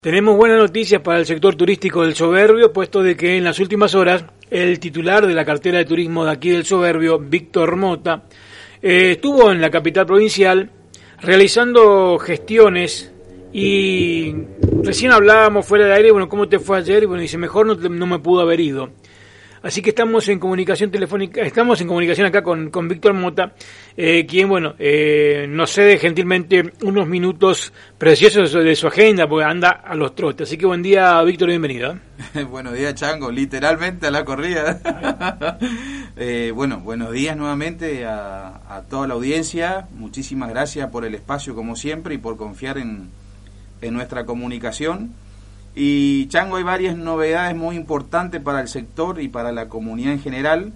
Tenemos buenas noticias para el sector turístico del Soberbio, puesto de que en las últimas horas el titular de la cartera de turismo de aquí del Soberbio, Víctor Mota, eh, estuvo en la capital provincial realizando gestiones y recién hablábamos fuera de aire, bueno, ¿cómo te fue ayer? Y bueno, dice, mejor no, no me pudo haber ido. Así que estamos en comunicación telefónica, estamos en comunicación acá con, con Víctor Mota, eh, quien, bueno, eh, nos cede gentilmente unos minutos preciosos de su agenda, porque anda a los trotes. Así que buen día, Víctor, bienvenido. buenos días, Chango, literalmente a la corrida. eh, bueno, buenos días nuevamente a, a toda la audiencia. Muchísimas gracias por el espacio, como siempre, y por confiar en, en nuestra comunicación. Y Chango, hay varias novedades muy importantes para el sector y para la comunidad en general,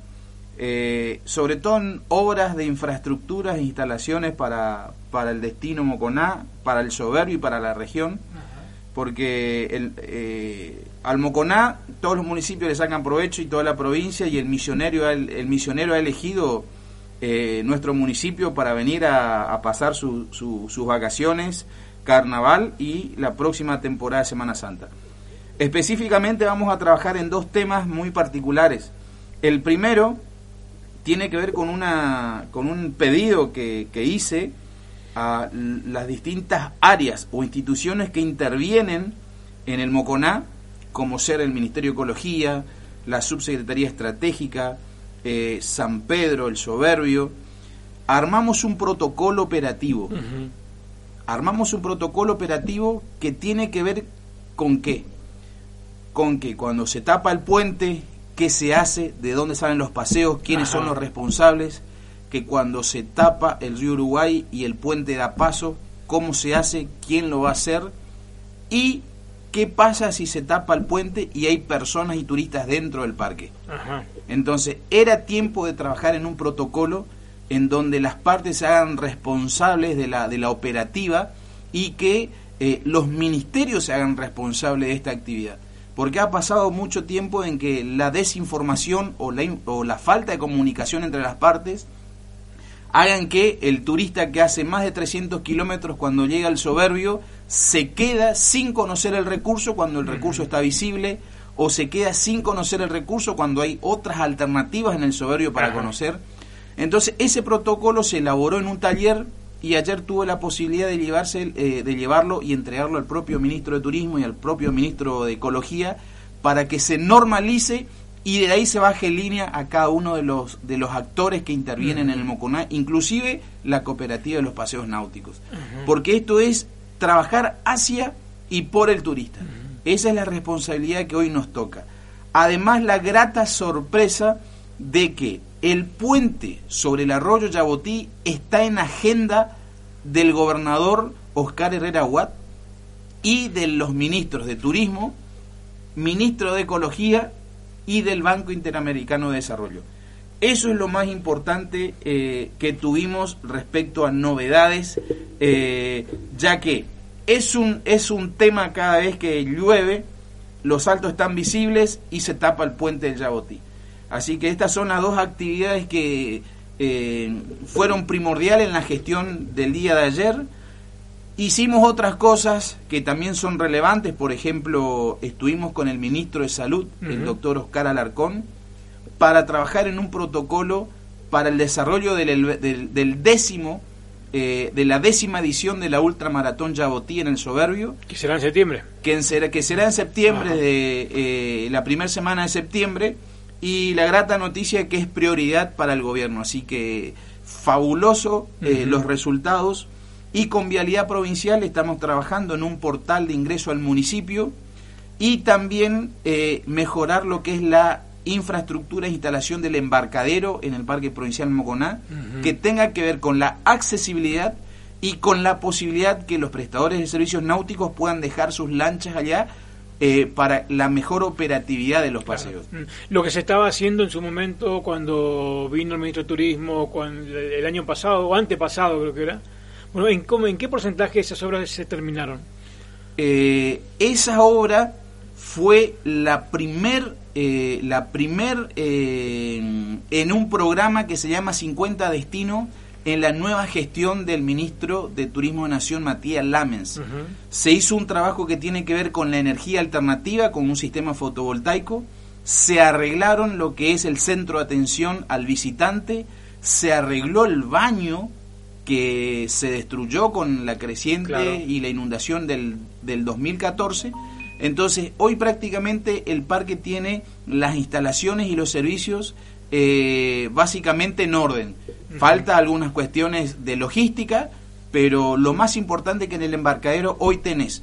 eh, sobre todo en obras de infraestructuras e instalaciones para, para el destino Moconá, para el Soberbio y para la región, porque el, eh, al Moconá todos los municipios le sacan provecho y toda la provincia y el misionero, el, el misionero ha elegido eh, nuestro municipio para venir a, a pasar su, su, sus vacaciones Carnaval y la próxima temporada de Semana Santa. Específicamente vamos a trabajar en dos temas muy particulares. El primero tiene que ver con, una, con un pedido que, que hice a las distintas áreas o instituciones que intervienen en el Moconá, como ser el Ministerio de Ecología, la Subsecretaría Estratégica, eh, San Pedro, el Soberbio, armamos un protocolo operativo. Armamos un protocolo operativo que tiene que ver con qué. Con que cuando se tapa el puente, qué se hace, de dónde salen los paseos, quiénes Ajá. son los responsables, que cuando se tapa el río Uruguay y el puente da paso, cómo se hace, quién lo va a hacer y qué pasa si se tapa el puente y hay personas y turistas dentro del parque. Ajá. Entonces, era tiempo de trabajar en un protocolo en donde las partes se hagan responsables de la, de la operativa y que eh, los ministerios se hagan responsables de esta actividad. Porque ha pasado mucho tiempo en que la desinformación o la, o la falta de comunicación entre las partes hagan que el turista que hace más de 300 kilómetros cuando llega al soberbio se queda sin conocer el recurso cuando el recurso está visible o se queda sin conocer el recurso cuando hay otras alternativas en el soberbio para Ajá. conocer entonces ese protocolo se elaboró en un taller y ayer tuve la posibilidad de, llevarse, eh, de llevarlo y entregarlo al propio ministro de Turismo y al propio ministro de Ecología para que se normalice y de ahí se baje línea a cada uno de los, de los actores que intervienen uh -huh. en el Moconá, inclusive la cooperativa de los paseos náuticos. Uh -huh. Porque esto es trabajar hacia y por el turista. Uh -huh. Esa es la responsabilidad que hoy nos toca. Además, la grata sorpresa de que el puente sobre el arroyo Yabotí está en agenda del gobernador Oscar Herrera Watt y de los ministros de Turismo, ministro de Ecología y del Banco Interamericano de Desarrollo. Eso es lo más importante eh, que tuvimos respecto a novedades, eh, ya que es un, es un tema cada vez que llueve, los altos están visibles y se tapa el puente del Yabotí. Así que estas son las dos actividades que eh, fueron primordiales en la gestión del día de ayer. Hicimos otras cosas que también son relevantes, por ejemplo, estuvimos con el ministro de Salud, uh -huh. el doctor Oscar Alarcón, para trabajar en un protocolo para el desarrollo del, del, del décimo, eh, de la décima edición de la Ultramaratón Yabotí en el Soberbio. Que será en septiembre. Que, en, que será en septiembre, uh -huh. de eh, la primera semana de septiembre y la grata noticia que es prioridad para el gobierno. Así que fabuloso eh, uh -huh. los resultados. Y con Vialidad Provincial estamos trabajando en un portal de ingreso al municipio y también eh, mejorar lo que es la infraestructura e instalación del embarcadero en el Parque Provincial Moconá, uh -huh. que tenga que ver con la accesibilidad y con la posibilidad que los prestadores de servicios náuticos puedan dejar sus lanchas allá eh, para la mejor operatividad de los paseos. Mm. Lo que se estaba haciendo en su momento cuando vino el ministro de Turismo cuando, el año pasado o antepasado creo que era, bueno, ¿en, cómo, ¿en qué porcentaje esas obras se terminaron? Eh, esa obra fue la primer, eh, la primer en un programa que se llama 50 Destino en la nueva gestión del ministro de Turismo de Nación, Matías Lamens. Se hizo un trabajo que tiene que ver con la energía alternativa, con un sistema fotovoltaico. Se arreglaron lo que es el centro de atención al visitante. Se arregló el baño que se destruyó con la creciente y la inundación del, del 2014. Entonces, hoy prácticamente el parque tiene las instalaciones y los servicios eh, básicamente en orden. Falta algunas cuestiones de logística, pero lo más importante que en el embarcadero hoy tenés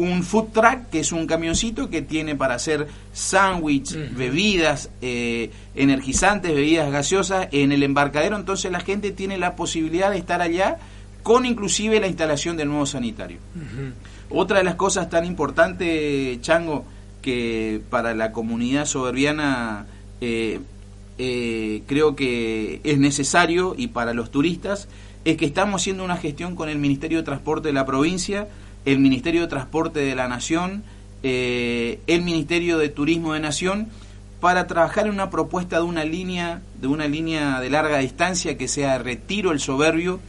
un food truck, que es un camioncito que tiene para hacer sándwich, bebidas eh, energizantes, bebidas gaseosas en el embarcadero, entonces la gente tiene la posibilidad de estar allá con inclusive la instalación del nuevo sanitario. Otra de las cosas tan importantes, Chango, que para la comunidad soberbiana eh, eh, creo que es necesario y para los turistas es que estamos haciendo una gestión con el Ministerio de Transporte de la provincia, el Ministerio de Transporte de la Nación, eh, el Ministerio de Turismo de Nación para trabajar en una propuesta de una línea de una línea de larga distancia que sea retiro el soberbio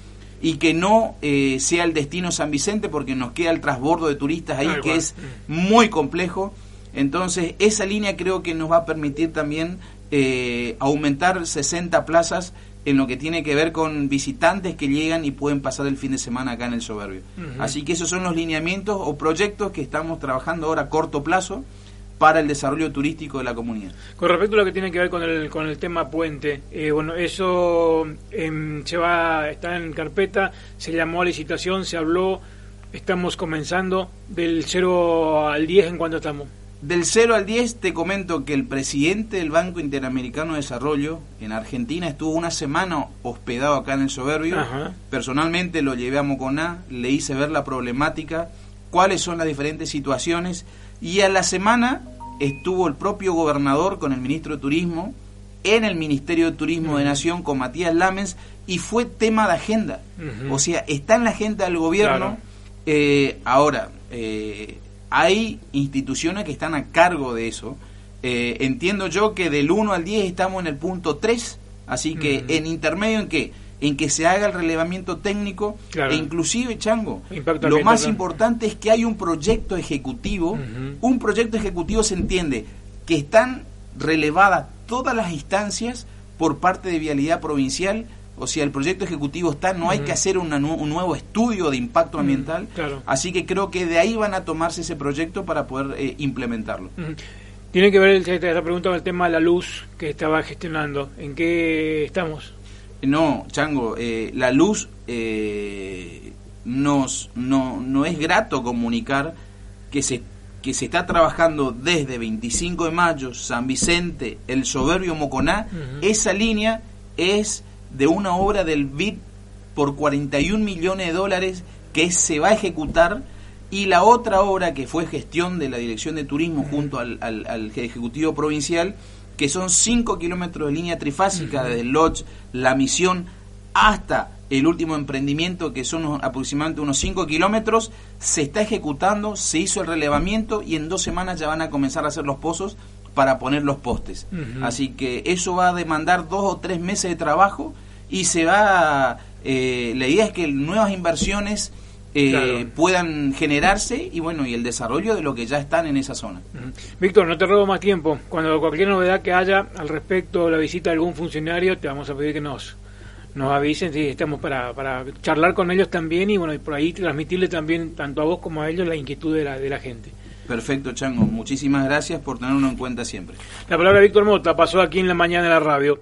y que no eh, sea el destino San Vicente porque nos queda el transbordo de turistas ahí que es muy complejo. Entonces esa línea creo que nos va a permitir también eh, aumentar 60 plazas en lo que tiene que ver con visitantes que llegan y pueden pasar el fin de semana acá en el Soberbio. Así que esos son los lineamientos o proyectos que estamos trabajando ahora a corto plazo para el desarrollo turístico de la comunidad. Con respecto a lo que tiene que ver con el, con el tema puente, eh, bueno, eso em, se va, está en carpeta, se llamó a licitación, se habló, estamos comenzando del 0 al 10 en cuanto estamos. Del 0 al 10 te comento que el presidente del Banco Interamericano de Desarrollo en Argentina estuvo una semana hospedado acá en el Soberbio. Personalmente lo llevé a Moconá, le hice ver la problemática, cuáles son las diferentes situaciones y a la semana estuvo el propio gobernador con el ministro de Turismo en el Ministerio de Turismo de Nación con Matías Lamens y fue tema de agenda. O sea, está en la agenda del gobierno. Eh, ahora, eh, hay instituciones que están a cargo de eso. Eh, entiendo yo que del 1 al 10 estamos en el punto 3, así que en intermedio en qué? En que se haga el relevamiento técnico e inclusive, Chango, lo más importante es que hay un proyecto ejecutivo, un proyecto ejecutivo se entiende que están relevadas todas las instancias por parte de Vialidad Provincial, o sea, el proyecto ejecutivo está, no hay que hacer un nuevo estudio de impacto ambiental, así que creo que de ahí van a tomarse ese proyecto para poder eh, implementarlo. Tiene que ver, esta pregunta con el tema de la luz que estaba gestionando. ¿En qué estamos? No, Chango, eh, la luz eh, nos, no, no es grato comunicar que se que se está trabajando desde 25 de mayo, San Vicente, el soberbio Moconá, esa línea es de una obra del BID por 41 millones de dólares que se va a ejecutar y la otra obra que fue gestión de la Dirección de Turismo junto al, al, Ejecutivo Provincial, que son 5 kilómetros de línea trifásica desde el Lodge, la misión, hasta el último emprendimiento, que son aproximadamente unos 5 kilómetros, se está ejecutando, se hizo el relevamiento y en dos semanas ya van a comenzar a hacer los pozos para poner los postes. Así que eso va a demandar dos o tres meses de trabajo y se va, eh, la idea es que nuevas inversiones eh, puedan generarse y bueno, y el desarrollo de lo que ya están en esa zona. Víctor, no te robo más tiempo. Cuando cualquier novedad que haya al respecto de la visita de algún funcionario, te vamos a pedir que nos nos avisen si estamos para, para charlar con ellos también y bueno y por ahí transmitirle también tanto a vos como a ellos la inquietud de la, de la gente. Perfecto, Chango. Muchísimas gracias por tenerlo en cuenta siempre. La palabra Víctor Mota pasó aquí en la mañana de la radio.